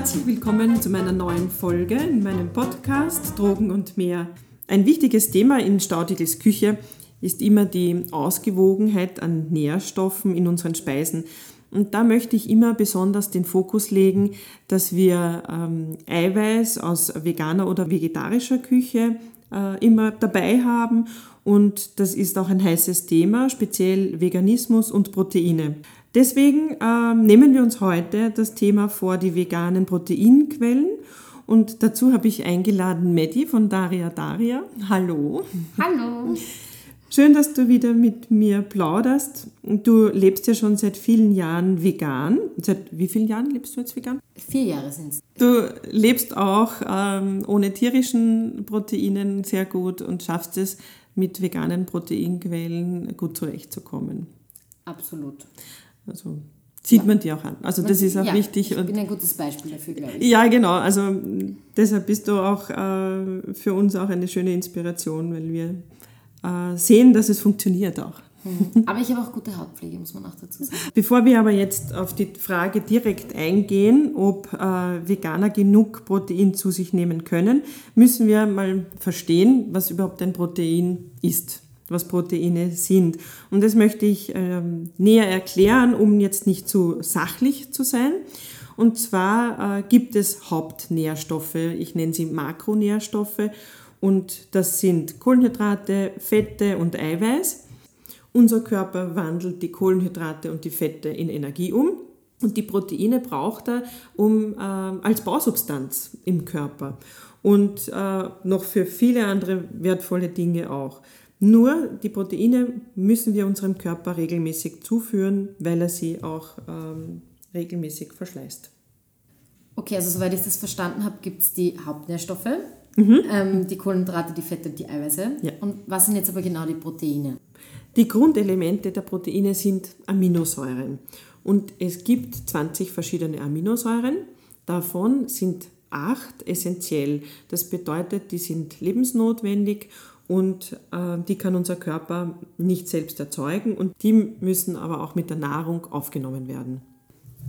Herzlich willkommen zu meiner neuen Folge in meinem Podcast Drogen und mehr. Ein wichtiges Thema in Staudigels Küche ist immer die Ausgewogenheit an Nährstoffen in unseren Speisen. Und da möchte ich immer besonders den Fokus legen, dass wir ähm, Eiweiß aus veganer oder vegetarischer Küche äh, immer dabei haben. Und das ist auch ein heißes Thema, speziell Veganismus und Proteine. Deswegen äh, nehmen wir uns heute das Thema vor, die veganen Proteinquellen. Und dazu habe ich eingeladen Medi von Daria Daria. Hallo. Hallo. Schön, dass du wieder mit mir plauderst. Du lebst ja schon seit vielen Jahren vegan. Seit wie vielen Jahren lebst du jetzt vegan? Vier Jahre sind es. Du lebst auch ähm, ohne tierischen Proteinen sehr gut und schaffst es, mit veganen Proteinquellen gut zurechtzukommen. Absolut. Also sieht ja. man dir auch an. Also das ist auch ja, wichtig. Ich bin ein gutes Beispiel dafür, glaube ich. Ja, genau. Also deshalb bist du auch äh, für uns auch eine schöne Inspiration, weil wir äh, sehen, dass es funktioniert auch. Mhm. Aber ich habe auch gute Hautpflege, muss man auch dazu sagen. Bevor wir aber jetzt auf die Frage direkt eingehen, ob äh, Veganer genug Protein zu sich nehmen können, müssen wir mal verstehen, was überhaupt ein Protein ist was Proteine sind. Und das möchte ich ähm, näher erklären, um jetzt nicht zu sachlich zu sein. Und zwar äh, gibt es Hauptnährstoffe, ich nenne sie Makronährstoffe, und das sind Kohlenhydrate, Fette und Eiweiß. Unser Körper wandelt die Kohlenhydrate und die Fette in Energie um. Und die Proteine braucht er um, äh, als Bausubstanz im Körper und äh, noch für viele andere wertvolle Dinge auch. Nur die Proteine müssen wir unserem Körper regelmäßig zuführen, weil er sie auch ähm, regelmäßig verschleißt. Okay, also soweit ich das verstanden habe, gibt es die Hauptnährstoffe, mhm. ähm, die Kohlenhydrate, die Fette und die Eiweiße. Ja. Und was sind jetzt aber genau die Proteine? Die Grundelemente der Proteine sind Aminosäuren. Und es gibt 20 verschiedene Aminosäuren. Davon sind acht essentiell. Das bedeutet, die sind lebensnotwendig und äh, die kann unser Körper nicht selbst erzeugen und die müssen aber auch mit der Nahrung aufgenommen werden.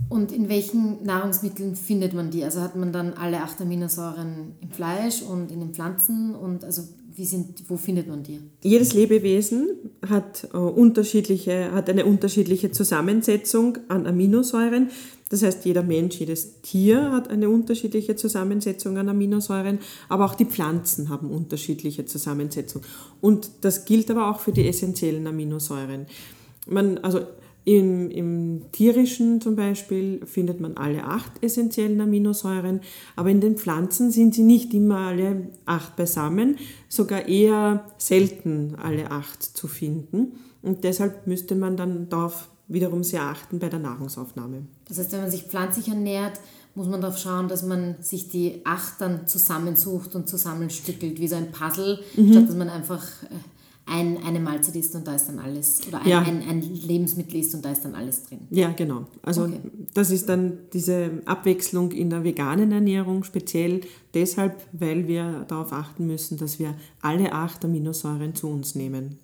Und in welchen Nahrungsmitteln findet man die? Also hat man dann alle acht Aminosäuren im Fleisch und in den Pflanzen und also wie sind, wo findet man die? Jedes Lebewesen hat, äh, unterschiedliche, hat eine unterschiedliche Zusammensetzung an Aminosäuren. Das heißt, jeder Mensch, jedes Tier hat eine unterschiedliche Zusammensetzung an Aminosäuren, aber auch die Pflanzen haben unterschiedliche Zusammensetzung. Und das gilt aber auch für die essentiellen Aminosäuren. Man, also im, Im, tierischen zum Beispiel findet man alle acht essentiellen Aminosäuren, aber in den Pflanzen sind sie nicht immer alle acht beisammen, sogar eher selten alle acht zu finden. Und deshalb müsste man dann darauf wiederum sehr achten bei der Nahrungsaufnahme. Das heißt, wenn man sich pflanzlich ernährt, muss man darauf schauen, dass man sich die acht dann zusammensucht und zusammenstückelt, wie so ein Puzzle, mhm. statt dass man einfach äh, ein, eine Mahlzeit isst und da ist dann alles, oder ein, ja. ein, ein, Lebensmittel isst und da ist dann alles drin. Ja, genau. Also okay. das ist dann diese Abwechslung in der veganen Ernährung, speziell deshalb, weil wir darauf achten müssen, dass wir alle acht Aminosäuren zu uns nehmen.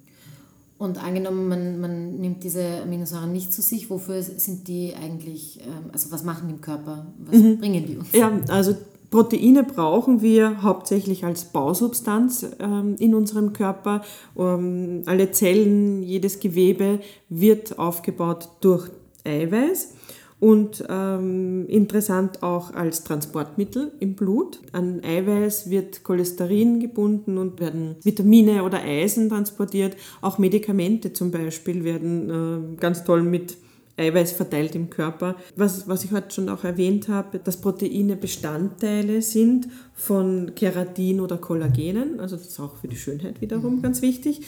Und angenommen, man, man nimmt diese Aminosäuren nicht zu sich, wofür sind die eigentlich, ähm, also was machen die im Körper? Was mhm. bringen die uns? Ja, also Proteine brauchen wir hauptsächlich als Bausubstanz ähm, in unserem Körper. Ähm, alle Zellen, jedes Gewebe wird aufgebaut durch Eiweiß und ähm, interessant auch als Transportmittel im Blut. An Eiweiß wird Cholesterin gebunden und werden Vitamine oder Eisen transportiert. Auch Medikamente zum Beispiel werden äh, ganz toll mit Eiweiß verteilt im Körper. Was, was ich heute schon auch erwähnt habe, dass Proteine Bestandteile sind von Keratin oder Kollagenen, also das ist auch für die Schönheit wiederum mhm. ganz wichtig.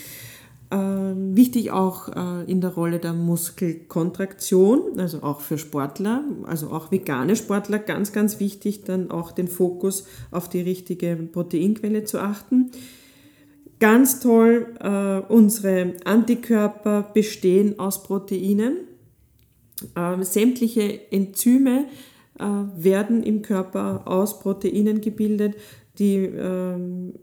Ähm, wichtig auch äh, in der Rolle der Muskelkontraktion, also auch für Sportler, also auch vegane Sportler, ganz, ganz wichtig, dann auch den Fokus auf die richtige Proteinquelle zu achten. Ganz toll, äh, unsere Antikörper bestehen aus Proteinen. Äh, sämtliche Enzyme äh, werden im Körper aus Proteinen gebildet, die ähm,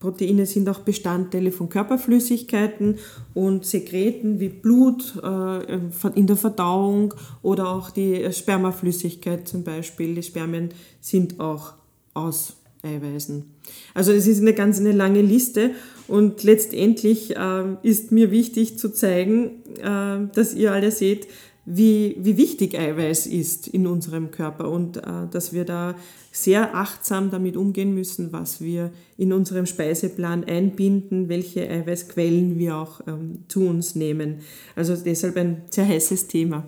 Proteine sind auch Bestandteile von Körperflüssigkeiten und Sekreten wie Blut äh, in der Verdauung oder auch die Spermaflüssigkeit zum Beispiel. Die Spermien sind auch aus Eiweißen. Also es ist eine ganz eine lange Liste und letztendlich äh, ist mir wichtig zu zeigen, äh, dass ihr alle seht, wie, wie wichtig Eiweiß ist in unserem Körper und äh, dass wir da sehr achtsam damit umgehen müssen, was wir in unserem Speiseplan einbinden, welche Eiweißquellen wir auch ähm, zu uns nehmen. Also deshalb ein sehr heißes Thema.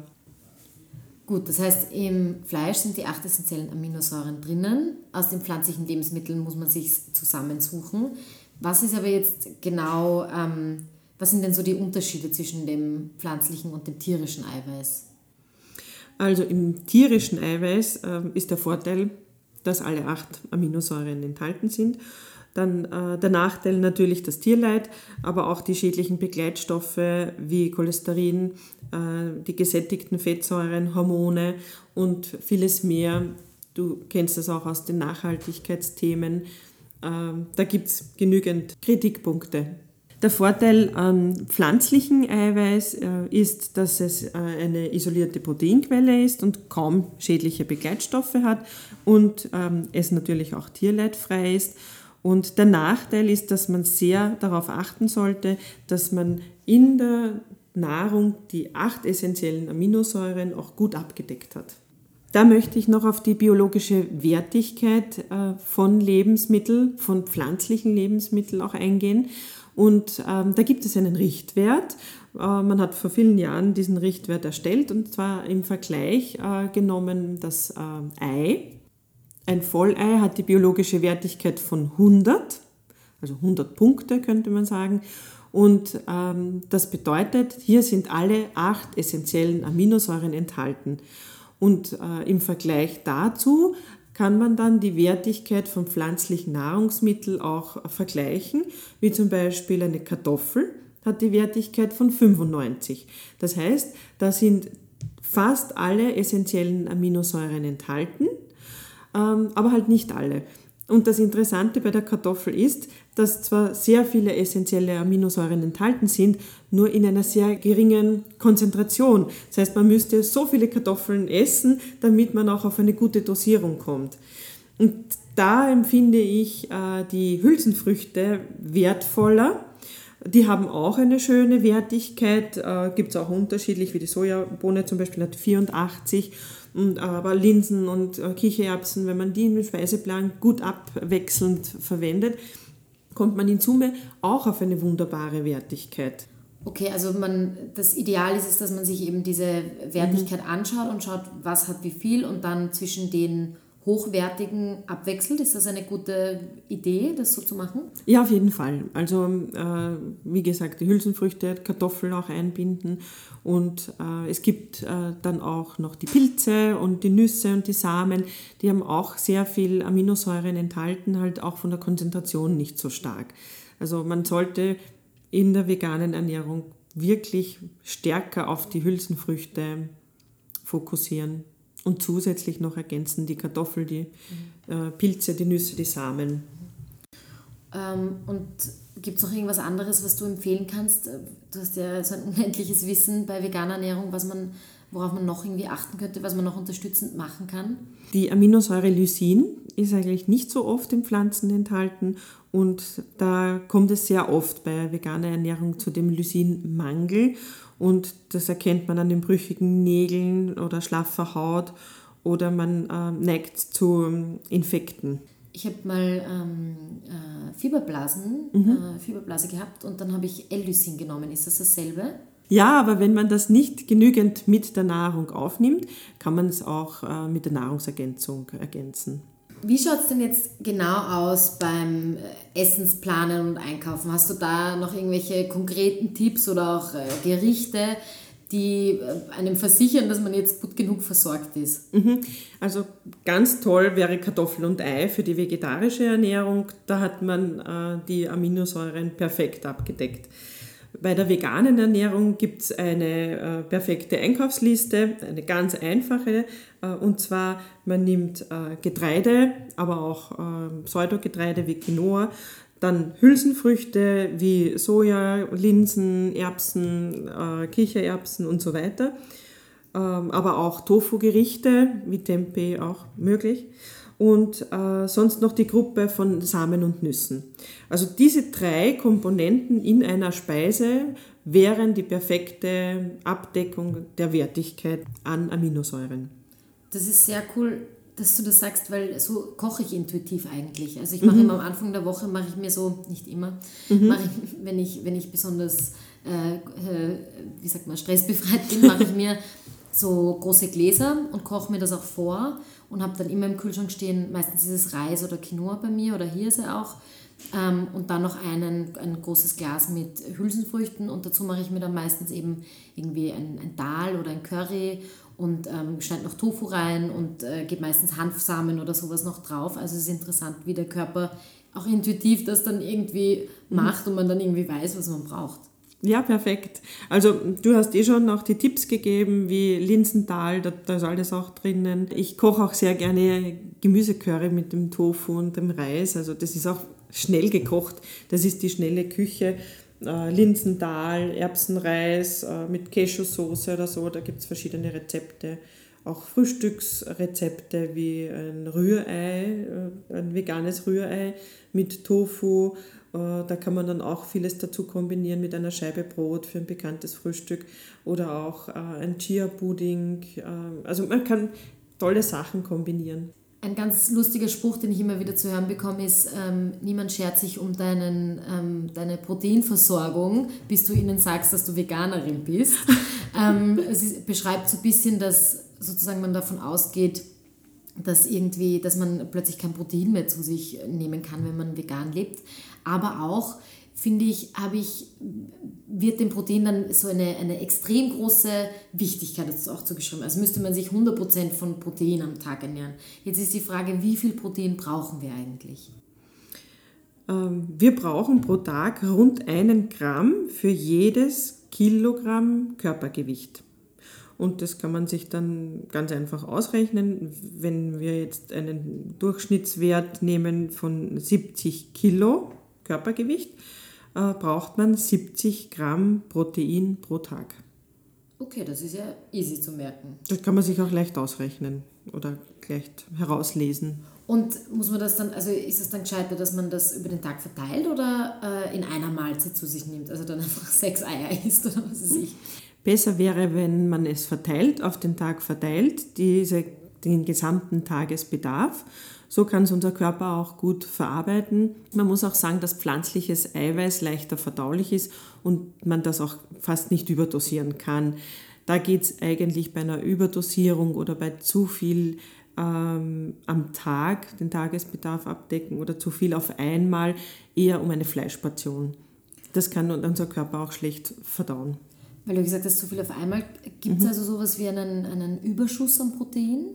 Gut, das heißt, im Fleisch sind die acht essentiellen Aminosäuren drinnen. Aus den pflanzlichen Lebensmitteln muss man sich zusammensuchen. Was ist aber jetzt genau, ähm, was sind denn so die Unterschiede zwischen dem pflanzlichen und dem tierischen Eiweiß? Also im tierischen Eiweiß äh, ist der Vorteil, dass alle acht Aminosäuren enthalten sind. Dann äh, der Nachteil natürlich das Tierleid, aber auch die schädlichen Begleitstoffe wie Cholesterin, äh, die gesättigten Fettsäuren, Hormone und vieles mehr. Du kennst das auch aus den Nachhaltigkeitsthemen. Äh, da gibt es genügend Kritikpunkte. Der Vorteil an pflanzlichen Eiweiß äh, ist, dass es äh, eine isolierte Proteinquelle ist und kaum schädliche Begleitstoffe hat und ähm, es natürlich auch tierleidfrei ist. Und der Nachteil ist, dass man sehr darauf achten sollte, dass man in der Nahrung die acht essentiellen Aminosäuren auch gut abgedeckt hat. Da möchte ich noch auf die biologische Wertigkeit äh, von Lebensmitteln, von pflanzlichen Lebensmitteln auch eingehen. Und ähm, da gibt es einen Richtwert. Äh, man hat vor vielen Jahren diesen Richtwert erstellt und zwar im Vergleich äh, genommen das äh, Ei. Ein Vollei hat die biologische Wertigkeit von 100, also 100 Punkte könnte man sagen. Und ähm, das bedeutet, hier sind alle acht essentiellen Aminosäuren enthalten. Und äh, im Vergleich dazu kann man dann die Wertigkeit von pflanzlichen Nahrungsmitteln auch vergleichen, wie zum Beispiel eine Kartoffel hat die Wertigkeit von 95. Das heißt, da sind fast alle essentiellen Aminosäuren enthalten, ähm, aber halt nicht alle. Und das Interessante bei der Kartoffel ist, dass zwar sehr viele essentielle Aminosäuren enthalten sind, nur in einer sehr geringen Konzentration. Das heißt, man müsste so viele Kartoffeln essen, damit man auch auf eine gute Dosierung kommt. Und da empfinde ich äh, die Hülsenfrüchte wertvoller. Die haben auch eine schöne Wertigkeit, äh, gibt es auch unterschiedlich, wie die Sojabohne zum Beispiel hat 84 und, aber Linsen und äh, Kichererbsen, wenn man die im Speiseplan gut abwechselnd verwendet, kommt man in Summe auch auf eine wunderbare Wertigkeit. Okay, also man, das Ideal ist es, dass man sich eben diese Wertigkeit mhm. anschaut und schaut, was hat wie viel und dann zwischen den hochwertigen abwechselt. Ist das eine gute Idee, das so zu machen? Ja, auf jeden Fall. Also äh, wie gesagt, die Hülsenfrüchte, Kartoffeln auch einbinden und äh, es gibt äh, dann auch noch die Pilze und die Nüsse und die Samen, die haben auch sehr viel Aminosäuren enthalten, halt auch von der Konzentration nicht so stark. Also man sollte in der veganen Ernährung wirklich stärker auf die Hülsenfrüchte fokussieren und zusätzlich noch ergänzen die Kartoffel, die äh, Pilze, die Nüsse, die Samen. Ähm, und gibt es noch irgendwas anderes, was du empfehlen kannst? Du hast ja so ein unendliches Wissen bei veganer Ernährung, was man, worauf man noch irgendwie achten könnte, was man noch unterstützend machen kann? Die Aminosäure Lysin ist eigentlich nicht so oft in Pflanzen enthalten und da kommt es sehr oft bei veganer Ernährung zu dem Lysinmangel und das erkennt man an den brüchigen Nägeln oder schlaffer Haut oder man äh, neigt zu Infekten. Ich habe mal ähm, äh, Fieberblasen, mhm. äh, Fieberblase gehabt und dann habe ich L-Lysin genommen. Ist das dasselbe? Ja, aber wenn man das nicht genügend mit der Nahrung aufnimmt, kann man es auch äh, mit der Nahrungsergänzung ergänzen. Wie schaut es denn jetzt genau aus beim äh, Essensplanen und Einkaufen? Hast du da noch irgendwelche konkreten Tipps oder auch äh, Gerichte, die einem versichern, dass man jetzt gut genug versorgt ist? Mhm. Also ganz toll wäre Kartoffel und Ei für die vegetarische Ernährung. Da hat man äh, die Aminosäuren perfekt abgedeckt. Bei der veganen Ernährung gibt es eine äh, perfekte Einkaufsliste, eine ganz einfache. Äh, und zwar, man nimmt äh, Getreide, aber auch äh, Pseudogetreide wie Quinoa. Dann Hülsenfrüchte wie Soja, Linsen, Erbsen, äh, Kichererbsen und so weiter. Ähm, aber auch Tofu-Gerichte wie Tempeh auch möglich. Und äh, sonst noch die Gruppe von Samen und Nüssen. Also diese drei Komponenten in einer Speise wären die perfekte Abdeckung der Wertigkeit an Aminosäuren. Das ist sehr cool, dass du das sagst, weil so koche ich intuitiv eigentlich. Also ich mache mhm. immer am Anfang der Woche, mache ich mir so, nicht immer, mhm. ich, wenn ich, wenn ich besonders, äh, äh, wie sagt man, stressbefreit bin, mache ich mir so große Gläser und koche mir das auch vor und habe dann immer im Kühlschrank stehen, meistens ist es Reis oder Quinoa bei mir oder Hirse auch. Ähm, und dann noch einen, ein großes Glas mit Hülsenfrüchten und dazu mache ich mir dann meistens eben irgendwie ein, ein Dal oder ein Curry und ähm, schneide noch Tofu rein und äh, gebe meistens Hanfsamen oder sowas noch drauf. Also es ist interessant, wie der Körper auch intuitiv das dann irgendwie mhm. macht und man dann irgendwie weiß, was man braucht. Ja, perfekt. Also du hast eh schon auch die Tipps gegeben, wie Linsenthal, da, da ist alles auch drinnen. Ich koche auch sehr gerne Gemüsecurry mit dem Tofu und dem Reis. Also das ist auch schnell gekocht. Das ist die schnelle Küche. Äh, Linsenthal, Erbsenreis äh, mit Cashew-Soße oder so, da gibt es verschiedene Rezepte. Auch Frühstücksrezepte wie ein Rührei, äh, ein veganes Rührei mit Tofu. Äh, da kann man dann auch vieles dazu kombinieren mit einer Scheibe Brot für ein bekanntes Frühstück oder auch äh, ein Chia-Pudding. Äh, also man kann tolle Sachen kombinieren. Ein ganz lustiger Spruch, den ich immer wieder zu hören bekomme, ist, ähm, niemand schert sich um deinen, ähm, deine Proteinversorgung, bis du ihnen sagst, dass du Veganerin bist. ähm, es ist, beschreibt so ein bisschen, dass sozusagen man davon ausgeht, dass irgendwie, dass man plötzlich kein Protein mehr zu sich nehmen kann, wenn man vegan lebt. Aber auch, finde ich, habe ich, wird dem Protein dann so eine, eine extrem große Wichtigkeit dazu auch zugeschrieben. Also müsste man sich 100% von Protein am Tag ernähren. Jetzt ist die Frage, wie viel Protein brauchen wir eigentlich? Ähm, wir brauchen pro Tag rund einen Gramm für jedes Kilogramm Körpergewicht. Und das kann man sich dann ganz einfach ausrechnen. Wenn wir jetzt einen Durchschnittswert nehmen von 70 Kilo Körpergewicht, äh, braucht man 70 Gramm Protein pro Tag. Okay, das ist ja easy zu merken. Das kann man sich auch leicht ausrechnen oder leicht herauslesen. Und muss man das dann, also ist es dann gescheiter, dass man das über den Tag verteilt oder äh, in einer Mahlzeit zu sich nimmt? Also dann einfach sechs Eier isst oder was weiß ich? Besser wäre, wenn man es verteilt, auf den Tag verteilt, diese, den gesamten Tagesbedarf so kann es unser Körper auch gut verarbeiten. Man muss auch sagen, dass pflanzliches Eiweiß leichter verdaulich ist und man das auch fast nicht überdosieren kann. Da geht es eigentlich bei einer Überdosierung oder bei zu viel ähm, am Tag, den Tagesbedarf abdecken oder zu viel auf einmal, eher um eine Fleischportion. Das kann unser Körper auch schlecht verdauen. Weil du gesagt hast, zu viel auf einmal. Gibt es mhm. also sowas wie einen, einen Überschuss an Protein?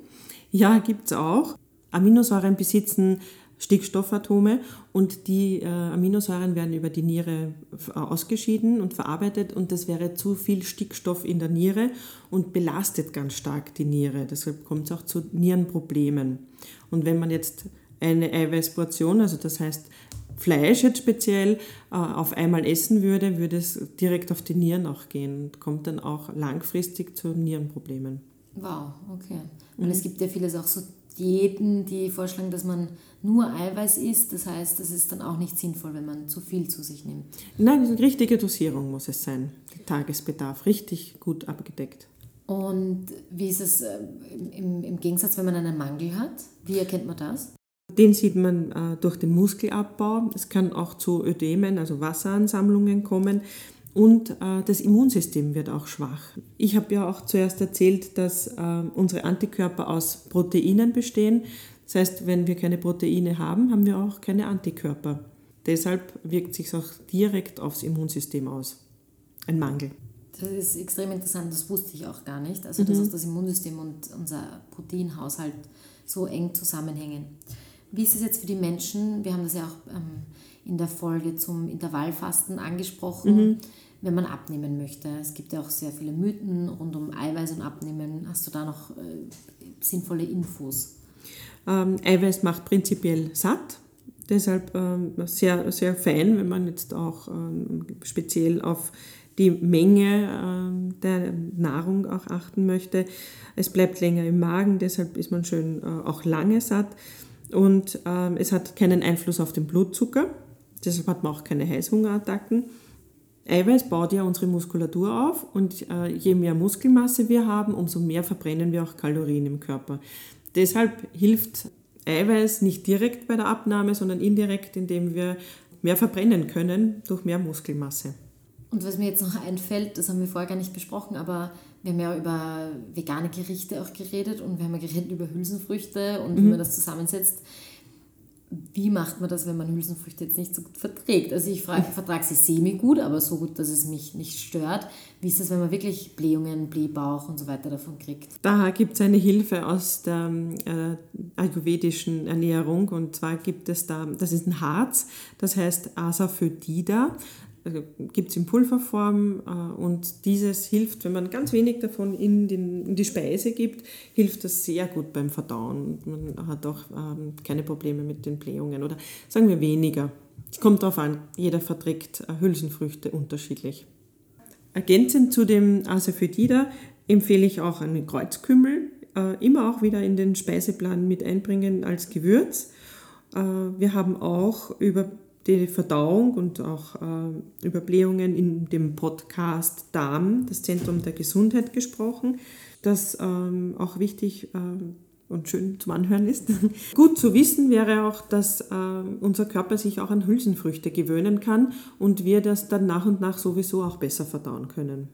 Ja, gibt es auch. Aminosäuren besitzen Stickstoffatome und die äh, Aminosäuren werden über die Niere ausgeschieden und verarbeitet und das wäre zu viel Stickstoff in der Niere und belastet ganz stark die Niere. Deshalb kommt es auch zu Nierenproblemen. Und wenn man jetzt eine Eiweißportion, also das heißt Fleisch jetzt speziell, äh, auf einmal essen würde, würde es direkt auf die Nieren auch gehen und kommt dann auch langfristig zu Nierenproblemen. Wow, okay. Und mhm. es gibt ja vieles auch so Diäten, die vorschlagen, dass man nur Eiweiß isst. Das heißt, das ist dann auch nicht sinnvoll, wenn man zu viel zu sich nimmt. Nein, eine richtige Dosierung muss es sein. Der Tagesbedarf richtig gut abgedeckt. Und wie ist es äh, im, im Gegensatz, wenn man einen Mangel hat? Wie erkennt man das? Den sieht man äh, durch den Muskelabbau. Es kann auch zu Ödemen, also Wasseransammlungen kommen und äh, das Immunsystem wird auch schwach. Ich habe ja auch zuerst erzählt, dass äh, unsere Antikörper aus Proteinen bestehen. Das heißt, wenn wir keine Proteine haben, haben wir auch keine Antikörper. Deshalb wirkt sich auch direkt aufs Immunsystem aus. Ein Mangel. Das ist extrem interessant, das wusste ich auch gar nicht. Also, dass mhm. auch das Immunsystem und unser Proteinhaushalt so eng zusammenhängen. Wie ist es jetzt für die Menschen? Wir haben das ja auch ähm, in der Folge zum Intervallfasten angesprochen. Mhm wenn man abnehmen möchte. Es gibt ja auch sehr viele Mythen rund um Eiweiß und Abnehmen. Hast du da noch äh, sinnvolle Infos? Ähm, Eiweiß macht prinzipiell satt. Deshalb ähm, sehr, sehr fein, wenn man jetzt auch ähm, speziell auf die Menge ähm, der Nahrung auch achten möchte. Es bleibt länger im Magen, deshalb ist man schön äh, auch lange satt. Und ähm, es hat keinen Einfluss auf den Blutzucker, deshalb hat man auch keine Heißhungerattacken. Eiweiß baut ja unsere Muskulatur auf und äh, je mehr Muskelmasse wir haben, umso mehr verbrennen wir auch Kalorien im Körper. Deshalb hilft Eiweiß nicht direkt bei der Abnahme, sondern indirekt, indem wir mehr verbrennen können durch mehr Muskelmasse. Und was mir jetzt noch einfällt, das haben wir vorher gar nicht besprochen, aber wir haben ja über vegane Gerichte auch geredet und wir haben ja geredet über Hülsenfrüchte und mhm. wie man das zusammensetzt wie macht man das, wenn man Hülsenfrüchte jetzt nicht so gut verträgt? Also ich vertrage sie semi gut, aber so gut, dass es mich nicht stört. Wie ist das, wenn man wirklich Blähungen, Blähbauch und so weiter davon kriegt? Da gibt es eine Hilfe aus der äh, ayurvedischen Ernährung und zwar gibt es da, das ist ein Harz, das heißt Asafoetida. Also gibt es in Pulverform äh, und dieses hilft, wenn man ganz wenig davon in, den, in die Speise gibt, hilft das sehr gut beim Verdauen. Man hat auch ähm, keine Probleme mit den Blähungen oder sagen wir weniger. Es kommt darauf an, jeder verträgt äh, Hülsenfrüchte unterschiedlich. Ergänzend zu dem Asafoetida empfehle ich auch einen Kreuzkümmel, äh, immer auch wieder in den Speiseplan mit einbringen als Gewürz. Wir haben auch über die Verdauung und auch äh, über Blähungen in dem Podcast Darm, das Zentrum der Gesundheit, gesprochen, das ähm, auch wichtig äh, und schön zum Anhören ist. Gut zu wissen wäre auch, dass äh, unser Körper sich auch an Hülsenfrüchte gewöhnen kann und wir das dann nach und nach sowieso auch besser verdauen können.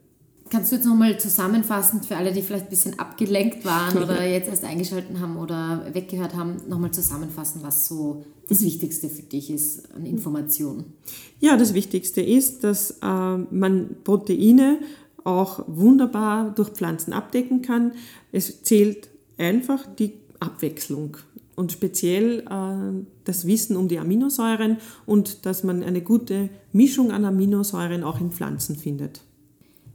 Kannst du jetzt nochmal zusammenfassend für alle, die vielleicht ein bisschen abgelenkt waren oder jetzt erst eingeschaltet haben oder weggehört haben, nochmal zusammenfassen, was so das Wichtigste für dich ist an Informationen? Ja, das Wichtigste ist, dass äh, man Proteine auch wunderbar durch Pflanzen abdecken kann. Es zählt einfach die Abwechslung und speziell äh, das Wissen um die Aminosäuren und dass man eine gute Mischung an Aminosäuren auch in Pflanzen findet.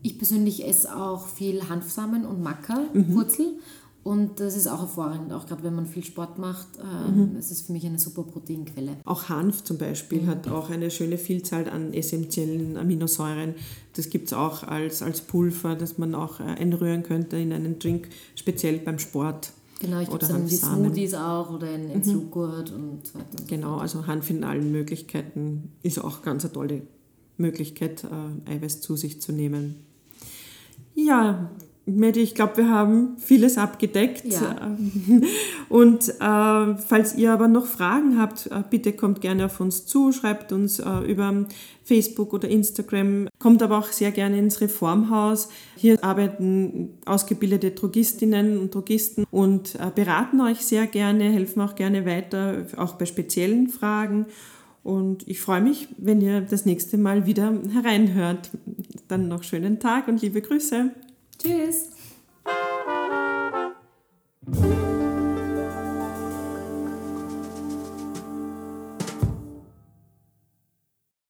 Ich persönlich esse auch viel Hanfsamen und Maca-Wurzel. Mhm. Und das ist auch hervorragend, auch gerade wenn man viel Sport macht. Äh, mhm. Es ist für mich eine super Proteinquelle. Auch Hanf zum Beispiel mhm. hat auch eine schöne Vielzahl an essentiellen Aminosäuren. Das gibt es auch als, als Pulver, das man auch äh, einrühren könnte in einen Drink, speziell beim Sport. Genau, ich gebe es in die Smoothies auch oder in, ins mhm. Joghurt und so weiter. Genau, also Hanf in allen Möglichkeiten ist auch ganz eine tolle Möglichkeit, äh, Eiweiß zu sich zu nehmen. Ja, Medi, ich glaube, wir haben vieles abgedeckt. Ja. Und äh, falls ihr aber noch Fragen habt, äh, bitte kommt gerne auf uns zu, schreibt uns äh, über Facebook oder Instagram, kommt aber auch sehr gerne ins Reformhaus. Hier arbeiten ausgebildete Drogistinnen und Drogisten und äh, beraten euch sehr gerne, helfen auch gerne weiter, auch bei speziellen Fragen. Und ich freue mich, wenn ihr das nächste Mal wieder hereinhört. Dann noch schönen Tag und liebe Grüße. Tschüss.